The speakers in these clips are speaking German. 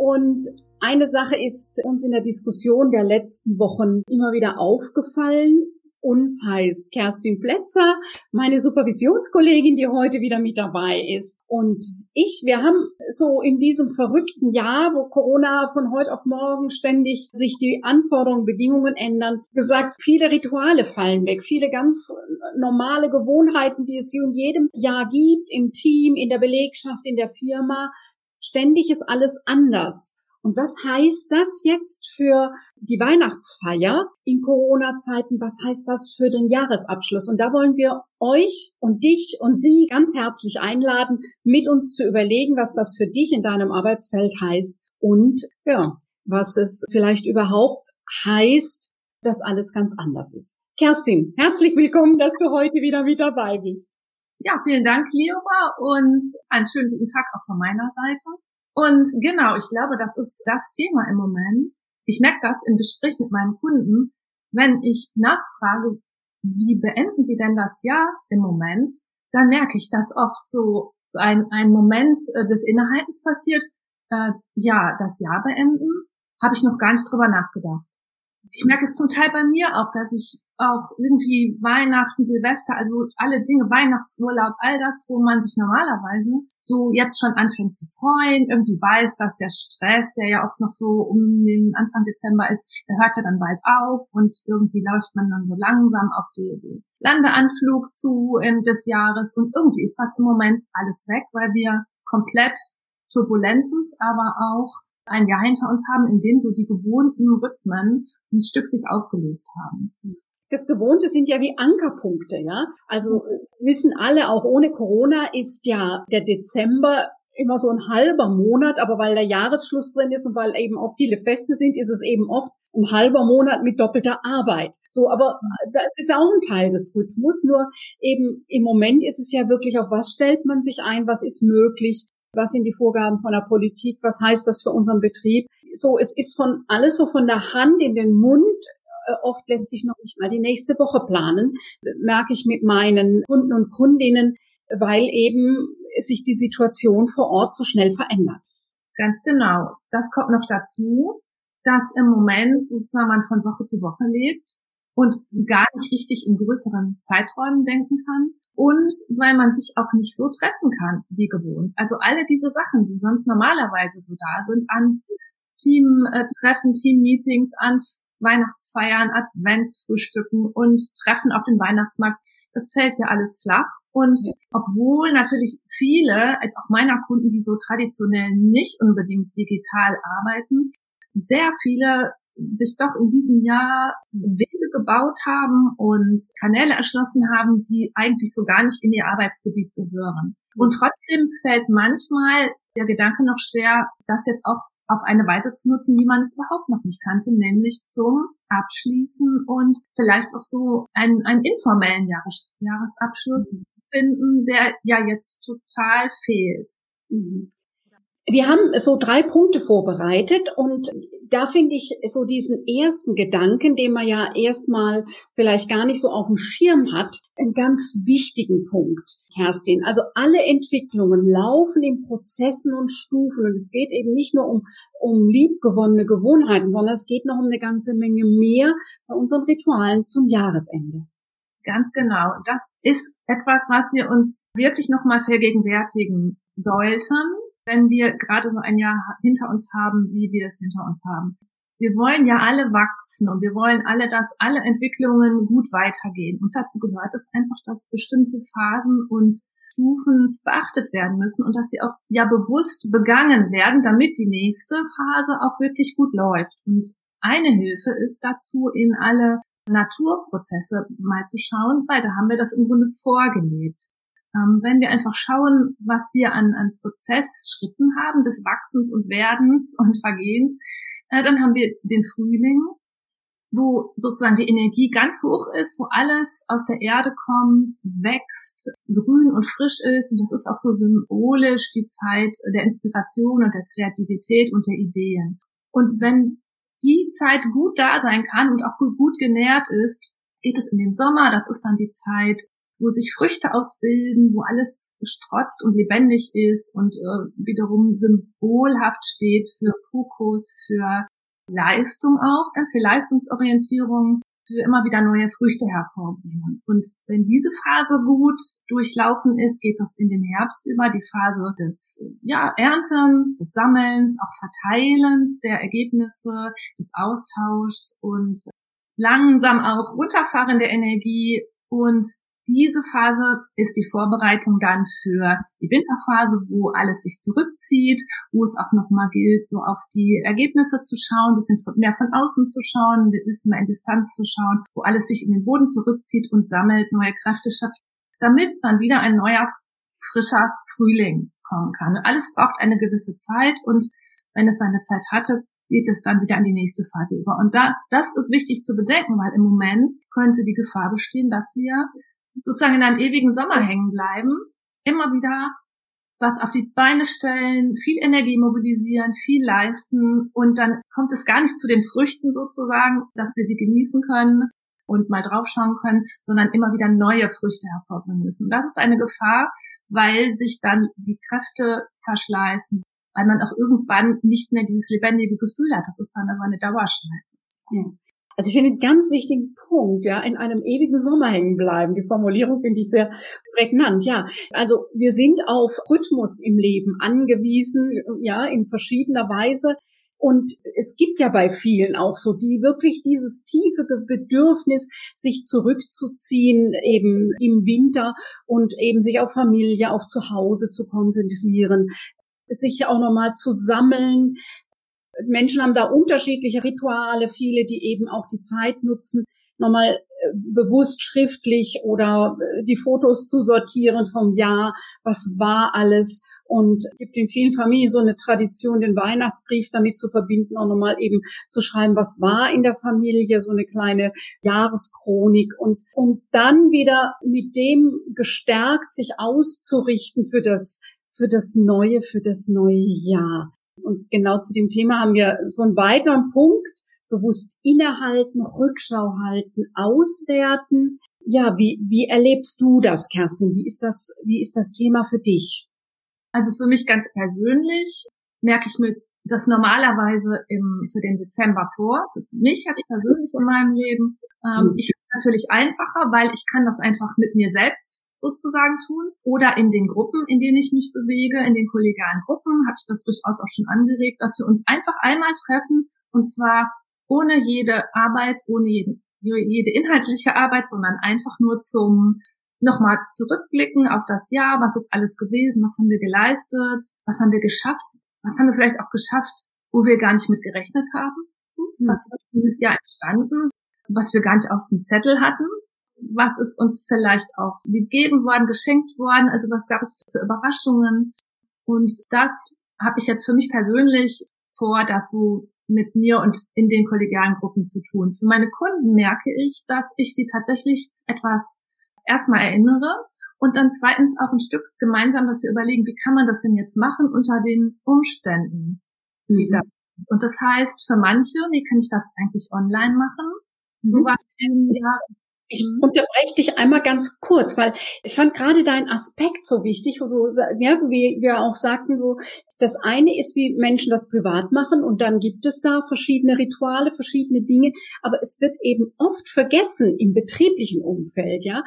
Und eine Sache ist uns in der Diskussion der letzten Wochen immer wieder aufgefallen. Uns heißt Kerstin Plätzer, meine Supervisionskollegin, die heute wieder mit dabei ist. Und ich, wir haben so in diesem verrückten Jahr, wo Corona von heute auf morgen ständig sich die Anforderungen, Bedingungen ändern, gesagt, viele Rituale fallen weg, viele ganz normale Gewohnheiten, die es in jedem Jahr gibt, im Team, in der Belegschaft, in der Firma. Ständig ist alles anders. Und was heißt das jetzt für die Weihnachtsfeier in Corona-Zeiten? Was heißt das für den Jahresabschluss? Und da wollen wir euch und dich und Sie ganz herzlich einladen, mit uns zu überlegen, was das für dich in deinem Arbeitsfeld heißt und ja, was es vielleicht überhaupt heißt, dass alles ganz anders ist. Kerstin, herzlich willkommen, dass du heute wieder mit dabei bist. Ja, vielen Dank, Lioba, und einen schönen guten Tag auch von meiner Seite. Und genau, ich glaube, das ist das Thema im Moment. Ich merke das im Gespräch mit meinen Kunden, wenn ich nachfrage, wie beenden Sie denn das Jahr im Moment, dann merke ich, dass oft so ein, ein Moment äh, des Innehaltens passiert, äh, ja, das Jahr beenden, habe ich noch gar nicht drüber nachgedacht. Ich merke es zum Teil bei mir auch, dass ich auch irgendwie Weihnachten, Silvester, also alle Dinge, Weihnachtsurlaub, all das, wo man sich normalerweise so jetzt schon anfängt zu freuen, irgendwie weiß, dass der Stress, der ja oft noch so um den Anfang Dezember ist, der hört ja dann bald auf und irgendwie läuft man dann so langsam auf den Landeanflug zu ähm, des Jahres und irgendwie ist das im Moment alles weg, weil wir komplett turbulentes, aber auch ein Jahr hinter uns haben, in dem so die gewohnten Rhythmen ein Stück sich aufgelöst haben das Gewohnte sind ja wie Ankerpunkte, ja. Also äh, wissen alle, auch ohne Corona ist ja der Dezember immer so ein halber Monat, aber weil der Jahresschluss drin ist und weil eben auch viele Feste sind, ist es eben oft ein halber Monat mit doppelter Arbeit. So, aber das ist ja auch ein Teil des Rhythmus. Nur eben im Moment ist es ja wirklich, auf was stellt man sich ein, was ist möglich, was sind die Vorgaben von der Politik, was heißt das für unseren Betrieb. So, es ist von alles so von der Hand in den Mund äh, oft lässt sich noch nicht mal die nächste Woche planen, merke ich mit meinen Kunden und Kundinnen, weil eben sich die Situation vor Ort so schnell verändert. Ganz genau. Das kommt noch dazu, dass im Moment sozusagen man von Woche zu Woche lebt und gar nicht richtig in größeren Zeiträumen denken kann und weil man sich auch nicht so treffen kann wie gewohnt. Also alle diese Sachen, die sonst normalerweise so da sind, an Teamtreffen, Teammeetings, an Weihnachtsfeiern, Adventsfrühstücken und Treffen auf dem Weihnachtsmarkt. Das fällt ja alles flach. Und obwohl natürlich viele, als auch meiner Kunden, die so traditionell nicht unbedingt digital arbeiten, sehr viele sich doch in diesem Jahr Wege gebaut haben und Kanäle erschlossen haben, die eigentlich so gar nicht in ihr Arbeitsgebiet gehören. Und trotzdem fällt manchmal der Gedanke noch schwer, das jetzt auch auf eine Weise zu nutzen, wie man es überhaupt noch nicht kannte, nämlich zum Abschließen und vielleicht auch so einen, einen informellen Jahres Jahresabschluss mhm. finden, der ja jetzt total fehlt. Mhm. Wir haben so drei Punkte vorbereitet und da finde ich so diesen ersten Gedanken, den man ja erstmal vielleicht gar nicht so auf dem Schirm hat, einen ganz wichtigen Punkt, Kerstin. Also alle Entwicklungen laufen in Prozessen und Stufen und es geht eben nicht nur um, um liebgewonnene Gewohnheiten, sondern es geht noch um eine ganze Menge mehr bei unseren Ritualen zum Jahresende. Ganz genau. Das ist etwas, was wir uns wirklich nochmal vergegenwärtigen sollten wenn wir gerade so ein Jahr hinter uns haben, wie wir es hinter uns haben. Wir wollen ja alle wachsen und wir wollen alle, dass alle Entwicklungen gut weitergehen. Und dazu gehört es einfach, dass bestimmte Phasen und Stufen beachtet werden müssen und dass sie auch ja bewusst begangen werden, damit die nächste Phase auch wirklich gut läuft. Und eine Hilfe ist dazu, in alle Naturprozesse mal zu schauen, weil da haben wir das im Grunde vorgelebt. Ähm, wenn wir einfach schauen, was wir an, an Prozessschritten haben, des Wachsens und Werdens und Vergehens, äh, dann haben wir den Frühling, wo sozusagen die Energie ganz hoch ist, wo alles aus der Erde kommt, wächst, grün und frisch ist. Und das ist auch so symbolisch die Zeit der Inspiration und der Kreativität und der Ideen. Und wenn die Zeit gut da sein kann und auch gut, gut genährt ist, geht es in den Sommer. Das ist dann die Zeit, wo sich Früchte ausbilden, wo alles strotzt und lebendig ist und äh, wiederum symbolhaft steht für Fokus, für Leistung auch, ganz viel Leistungsorientierung, für immer wieder neue Früchte hervorbringen. Und wenn diese Phase gut durchlaufen ist, geht das in den Herbst über, die Phase des ja, Erntens, des Sammelns, auch Verteilens der Ergebnisse, des Austauschs und langsam auch runterfahren der Energie und diese Phase ist die Vorbereitung dann für die Winterphase, wo alles sich zurückzieht, wo es auch nochmal gilt, so auf die Ergebnisse zu schauen, ein bisschen mehr von außen zu schauen, ein bisschen mehr in Distanz zu schauen, wo alles sich in den Boden zurückzieht und sammelt, neue Kräfte schöpft, damit dann wieder ein neuer, frischer Frühling kommen kann. alles braucht eine gewisse Zeit und wenn es seine Zeit hatte, geht es dann wieder in die nächste Phase über. Und da, das ist wichtig zu bedenken, weil im Moment könnte die Gefahr bestehen, dass wir sozusagen in einem ewigen Sommer hängen bleiben, immer wieder was auf die Beine stellen, viel Energie mobilisieren, viel leisten und dann kommt es gar nicht zu den Früchten sozusagen, dass wir sie genießen können und mal draufschauen können, sondern immer wieder neue Früchte hervorbringen müssen. Das ist eine Gefahr, weil sich dann die Kräfte verschleißen, weil man auch irgendwann nicht mehr dieses lebendige Gefühl hat. Das ist dann aber eine Dauerschleife. Ja. Also ich finde einen ganz wichtigen Punkt, ja, in einem ewigen Sommer hängen bleiben. Die Formulierung finde ich sehr prägnant, ja. Also wir sind auf Rhythmus im Leben angewiesen, ja, in verschiedener Weise. Und es gibt ja bei vielen auch so, die wirklich dieses tiefe Bedürfnis, sich zurückzuziehen, eben im Winter und eben sich auf Familie, auf Zuhause zu konzentrieren, sich auch nochmal zu sammeln, Menschen haben da unterschiedliche Rituale, viele, die eben auch die Zeit nutzen, nochmal äh, bewusst schriftlich oder äh, die Fotos zu sortieren vom Jahr, was war alles und gibt in vielen Familien so eine Tradition, den Weihnachtsbrief damit zu verbinden, auch nochmal eben zu schreiben, was war in der Familie, so eine kleine Jahreschronik und um dann wieder mit dem gestärkt sich auszurichten für das für das neue, für das neue Jahr. Und genau zu dem Thema haben wir so einen weiteren Punkt, bewusst innehalten, Rückschau halten, auswerten. Ja, wie, wie erlebst du das, Kerstin? Wie ist das, wie ist das Thema für dich? Also für mich ganz persönlich merke ich mir das normalerweise im, für den Dezember vor. Für mich jetzt persönlich in meinem Leben. Ähm, mhm. Ich natürlich einfacher, weil ich kann das einfach mit mir selbst sozusagen tun oder in den Gruppen, in denen ich mich bewege, in den kollegialen Gruppen, habe ich das durchaus auch schon angeregt, dass wir uns einfach einmal treffen und zwar ohne jede Arbeit, ohne jeden, jede inhaltliche Arbeit, sondern einfach nur zum nochmal zurückblicken auf das Jahr, was ist alles gewesen, was haben wir geleistet, was haben wir geschafft, was haben wir vielleicht auch geschafft, wo wir gar nicht mit gerechnet haben, was ist dieses Jahr entstanden, was wir gar nicht auf dem Zettel hatten, was ist uns vielleicht auch gegeben worden, geschenkt worden, also was gab es für Überraschungen. Und das habe ich jetzt für mich persönlich vor, das so mit mir und in den kollegialen Gruppen zu tun. Für meine Kunden merke ich, dass ich sie tatsächlich etwas erstmal erinnere und dann zweitens auch ein Stück gemeinsam, dass wir überlegen, wie kann man das denn jetzt machen unter den Umständen, die mhm. da und das heißt für manche, wie kann ich das eigentlich online machen? So mhm. war ja, ich mhm. unterbreche dich einmal ganz kurz, weil ich fand gerade deinen Aspekt so wichtig, wo du, ja, wie wir auch sagten, so, das eine ist, wie Menschen das privat machen und dann gibt es da verschiedene Rituale, verschiedene Dinge, aber es wird eben oft vergessen im betrieblichen Umfeld, ja.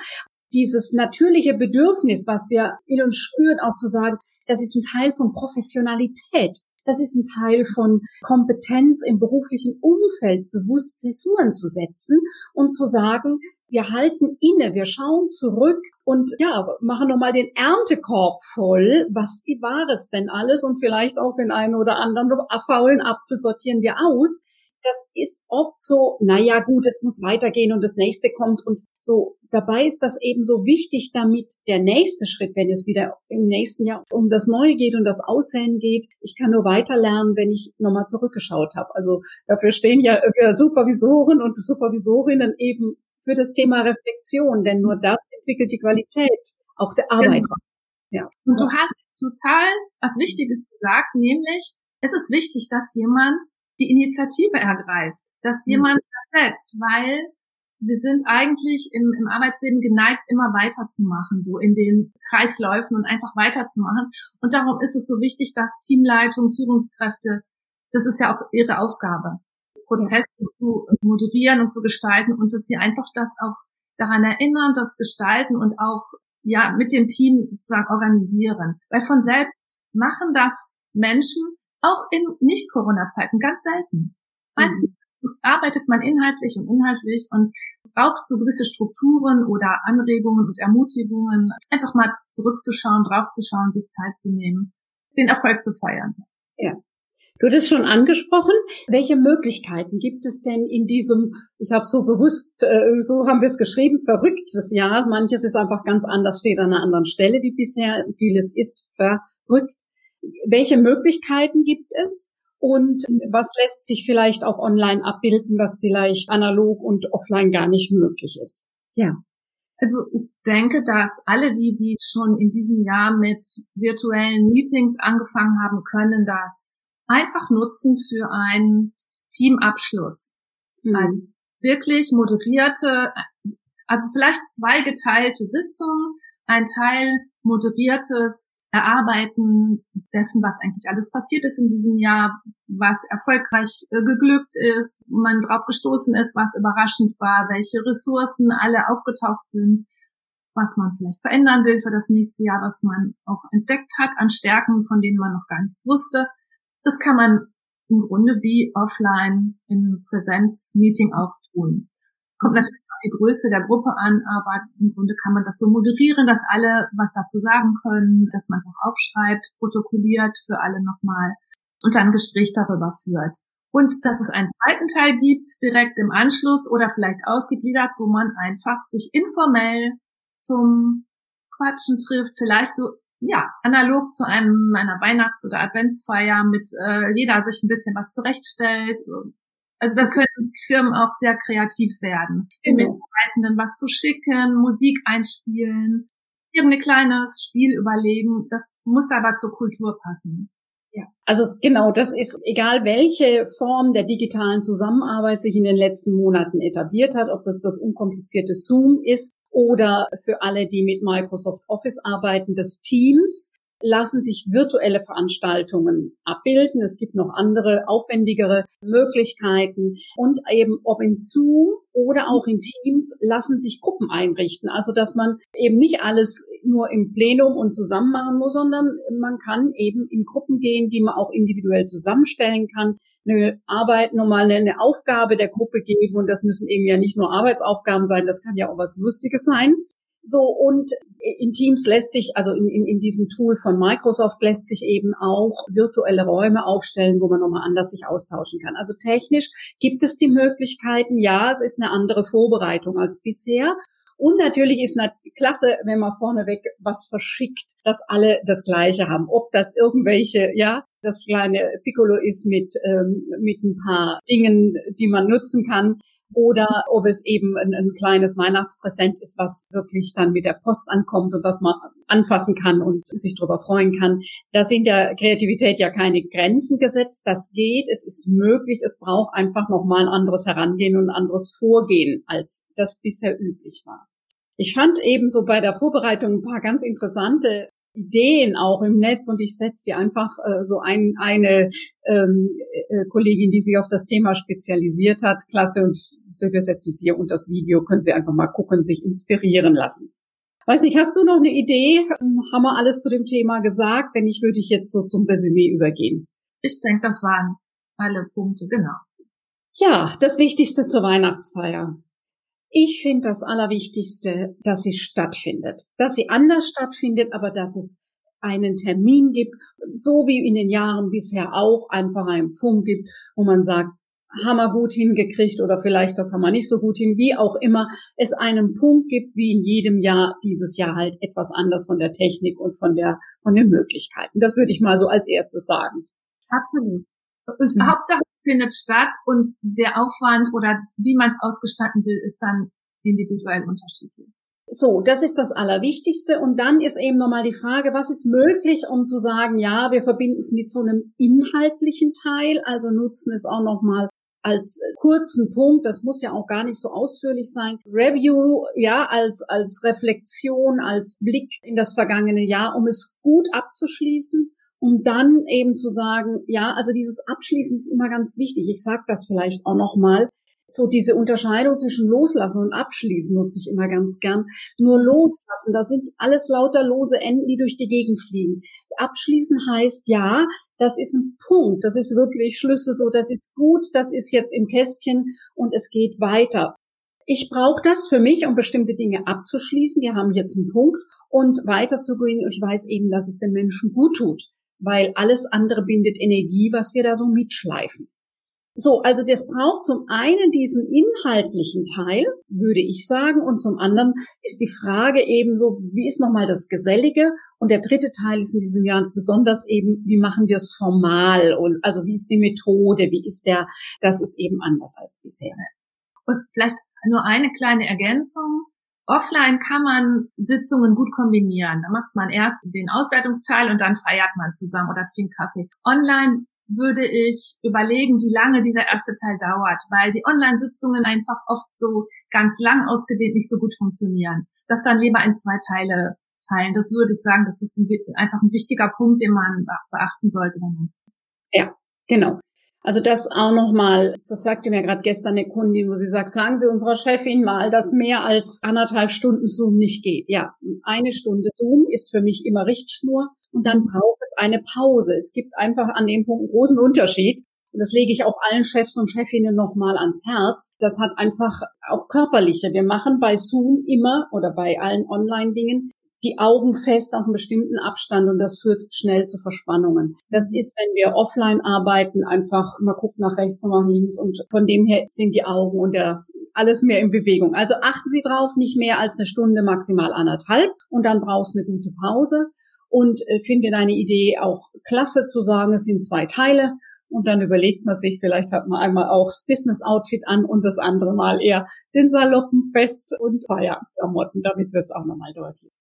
Dieses natürliche Bedürfnis, was wir in uns spüren, auch zu sagen, das ist ein Teil von Professionalität. Das ist ein Teil von Kompetenz im beruflichen Umfeld, bewusst Zäsuren zu setzen und zu sagen, wir halten inne, wir schauen zurück und ja, machen nochmal den Erntekorb voll. Was war es denn alles? Und vielleicht auch den einen oder anderen faulen Apfel sortieren wir aus. Das ist oft so, naja gut, es muss weitergehen und das nächste kommt und so. Dabei ist das eben so wichtig, damit der nächste Schritt, wenn es wieder im nächsten Jahr um das Neue geht und das Aussehen geht, ich kann nur weiter lernen, wenn ich nochmal zurückgeschaut habe. Also dafür stehen ja Supervisoren und Supervisorinnen eben für das Thema Reflexion, denn nur das entwickelt die Qualität auch der Arbeit. Genau. Ja. Und du hast total was Wichtiges gesagt, nämlich es ist wichtig, dass jemand die Initiative ergreift, dass mhm. jemand ersetzt, weil wir sind eigentlich im, im Arbeitsleben geneigt, immer weiterzumachen, so in den Kreisläufen und einfach weiterzumachen. Und darum ist es so wichtig, dass Teamleitung, Führungskräfte, das ist ja auch ihre Aufgabe, Prozesse ja. zu moderieren und zu gestalten und dass sie einfach das auch daran erinnern, das gestalten und auch ja mit dem Team sozusagen organisieren. Weil von selbst machen das Menschen, auch in Nicht-Corona-Zeiten ganz selten. Meistens mhm. arbeitet man inhaltlich und inhaltlich und braucht so gewisse Strukturen oder Anregungen und Ermutigungen, einfach mal zurückzuschauen, draufzuschauen, sich Zeit zu nehmen, den Erfolg zu feiern. Ja. Du hattest schon angesprochen, welche Möglichkeiten gibt es denn in diesem, ich habe so bewusst, äh, so haben wir es geschrieben, verrücktes Jahr. Manches ist einfach ganz anders, steht an einer anderen Stelle wie bisher. Vieles ist verrückt welche Möglichkeiten gibt es und was lässt sich vielleicht auch online abbilden, was vielleicht analog und offline gar nicht möglich ist. Ja. Also ich denke, dass alle die, die schon in diesem Jahr mit virtuellen Meetings angefangen haben, können das einfach nutzen für einen Teamabschluss. Mhm. Also wirklich moderierte, also vielleicht zweigeteilte Sitzungen, ein Teil moderiertes Erarbeiten dessen, was eigentlich alles passiert ist in diesem Jahr, was erfolgreich äh, geglückt ist, man drauf gestoßen ist, was überraschend war, welche Ressourcen alle aufgetaucht sind, was man vielleicht verändern will für das nächste Jahr, was man auch entdeckt hat an Stärken, von denen man noch gar nichts wusste. Das kann man im Grunde wie offline in Präsenzmeeting auch tun. Kommt natürlich die Größe der Gruppe an, aber im Grunde kann man das so moderieren, dass alle was dazu sagen können, dass man es auch aufschreibt, protokolliert für alle nochmal und dann ein Gespräch darüber führt. Und dass es einen zweiten Teil gibt, direkt im Anschluss oder vielleicht ausgegliedert, wo man einfach sich informell zum Quatschen trifft, vielleicht so ja, analog zu einem einer Weihnachts- oder Adventsfeier mit äh, jeder sich ein bisschen was zurechtstellt, also da können Firmen auch sehr kreativ werden. Den genau. Mitarbeitenden was zu schicken, Musik einspielen, irgendein kleines Spiel überlegen. Das muss aber zur Kultur passen. Ja. Also genau, das ist egal, welche Form der digitalen Zusammenarbeit sich in den letzten Monaten etabliert hat, ob das das unkomplizierte Zoom ist oder für alle, die mit Microsoft Office arbeiten, das Teams lassen sich virtuelle Veranstaltungen abbilden. Es gibt noch andere, aufwendigere Möglichkeiten. Und eben ob in Zoom oder auch in Teams lassen sich Gruppen einrichten. Also dass man eben nicht alles nur im Plenum und zusammen machen muss, sondern man kann eben in Gruppen gehen, die man auch individuell zusammenstellen kann eine Arbeit, nochmal eine Aufgabe der Gruppe geben und das müssen eben ja nicht nur Arbeitsaufgaben sein, das kann ja auch was Lustiges sein. So, und in Teams lässt sich, also in, in, in diesem Tool von Microsoft lässt sich eben auch virtuelle Räume aufstellen, wo man nochmal anders sich austauschen kann. Also technisch gibt es die Möglichkeiten, ja, es ist eine andere Vorbereitung als bisher. Und natürlich ist eine klasse, wenn man vorneweg was verschickt, dass alle das Gleiche haben. Ob das irgendwelche, ja, das kleine Piccolo ist mit, ähm, mit ein paar Dingen, die man nutzen kann oder ob es eben ein, ein, kleines Weihnachtspräsent ist, was wirklich dann mit der Post ankommt und was man anfassen kann und sich darüber freuen kann. Da sind der Kreativität ja keine Grenzen gesetzt. Das geht, es ist möglich. Es braucht einfach nochmal ein anderes Herangehen und ein anderes Vorgehen, als das bisher üblich war. Ich fand ebenso bei der Vorbereitung ein paar ganz interessante Ideen auch im Netz und ich setze dir einfach äh, so ein, eine ähm, äh, Kollegin, die sich auf das Thema spezialisiert hat, klasse und wir setzen sie hier unter das Video, können Sie einfach mal gucken, sich inspirieren lassen. Weiß nicht, hast du noch eine Idee? Ähm, haben wir alles zu dem Thema gesagt? Wenn nicht, würde ich jetzt so zum Resümee übergehen. Ich denke, das waren alle Punkte, genau. Ja, das Wichtigste zur Weihnachtsfeier. Ich finde das Allerwichtigste, dass sie stattfindet. Dass sie anders stattfindet, aber dass es einen Termin gibt, so wie in den Jahren bisher auch einfach einen Punkt gibt, wo man sagt, haben wir gut hingekriegt oder vielleicht das haben wir nicht so gut hin, wie auch immer es einen Punkt gibt, wie in jedem Jahr, dieses Jahr halt etwas anders von der Technik und von der, von den Möglichkeiten. Das würde ich mal so als erstes sagen. Absolut. Und mhm. Hauptsache findet statt und der Aufwand oder wie man es ausgestatten will, ist dann individuell unterschiedlich. So, das ist das Allerwichtigste. Und dann ist eben nochmal die Frage, was ist möglich, um zu sagen, ja, wir verbinden es mit so einem inhaltlichen Teil, also nutzen es auch nochmal als kurzen Punkt, das muss ja auch gar nicht so ausführlich sein. Review, ja, als, als Reflexion, als Blick in das vergangene Jahr, um es gut abzuschließen, um dann eben zu sagen, ja, also dieses Abschließen ist immer ganz wichtig. Ich sage das vielleicht auch nochmal so diese Unterscheidung zwischen Loslassen und Abschließen nutze ich immer ganz gern. Nur loslassen, das sind alles lauter lose Enden, die durch die Gegend fliegen. Abschließen heißt ja, das ist ein Punkt, das ist wirklich Schlüssel, so das ist gut, das ist jetzt im Kästchen und es geht weiter. Ich brauche das für mich, um bestimmte Dinge abzuschließen. Die haben jetzt einen Punkt und weiterzugehen. Und ich weiß eben, dass es den Menschen gut tut, weil alles andere bindet Energie, was wir da so mitschleifen. So, also das braucht zum einen diesen inhaltlichen Teil, würde ich sagen, und zum anderen ist die Frage eben so, wie ist nochmal das Gesellige? Und der dritte Teil ist in diesem Jahr besonders eben, wie machen wir es formal? Und also wie ist die Methode? Wie ist der? Das ist eben anders als bisher. Und vielleicht nur eine kleine Ergänzung. Offline kann man Sitzungen gut kombinieren. Da macht man erst den Auswertungsteil und dann feiert man zusammen oder trinkt Kaffee. Online würde ich überlegen, wie lange dieser erste Teil dauert, weil die Online-Sitzungen einfach oft so ganz lang ausgedehnt nicht so gut funktionieren. Das dann lieber in zwei Teile teilen. Das würde ich sagen, das ist ein, einfach ein wichtiger Punkt, den man beachten sollte, wenn man es. Ja, genau. Also das auch nochmal, das sagte mir gerade gestern eine Kundin, wo sie sagt, sagen Sie unserer Chefin mal, dass mehr als anderthalb Stunden Zoom nicht geht. Ja, eine Stunde Zoom ist für mich immer Richtschnur und dann braucht es eine Pause. Es gibt einfach an dem Punkt einen großen Unterschied. Und das lege ich auch allen Chefs und Chefinnen nochmal ans Herz. Das hat einfach auch körperliche. Wir machen bei Zoom immer oder bei allen Online-Dingen die Augen fest auf einen bestimmten Abstand und das führt schnell zu Verspannungen. Das ist, wenn wir offline arbeiten, einfach mal gucken nach rechts und nach links und von dem her sind die Augen und der alles mehr in Bewegung. Also achten Sie drauf, nicht mehr als eine Stunde, maximal anderthalb und dann brauchst du eine gute Pause und äh, finde deine Idee auch klasse zu sagen, es sind zwei Teile und dann überlegt man sich, vielleicht hat man einmal auch das Business-Outfit an und das andere Mal eher den Saloppen, Fest- und Feierklamotten. Damit wird es auch nochmal deutlich.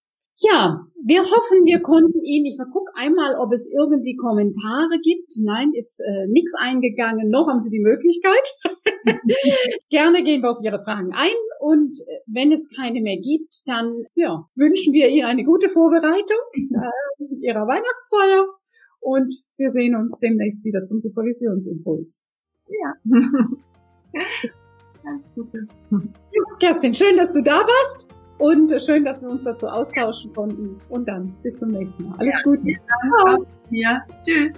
Ja, wir hoffen, wir konnten Ihnen, ich gucke einmal, ob es irgendwie Kommentare gibt. Nein, ist äh, nichts eingegangen, noch haben Sie die Möglichkeit. Gerne gehen wir auf Ihre Fragen ein und äh, wenn es keine mehr gibt, dann ja, wünschen wir Ihnen eine gute Vorbereitung äh, Ihrer Weihnachtsfeier und wir sehen uns demnächst wieder zum Supervisionsimpuls. Ja. Ganz gute. Kerstin, schön, dass du da warst. Und schön, dass wir uns dazu austauschen konnten. Und dann bis zum nächsten Mal. Alles ja, Gute. Ja, Tschüss.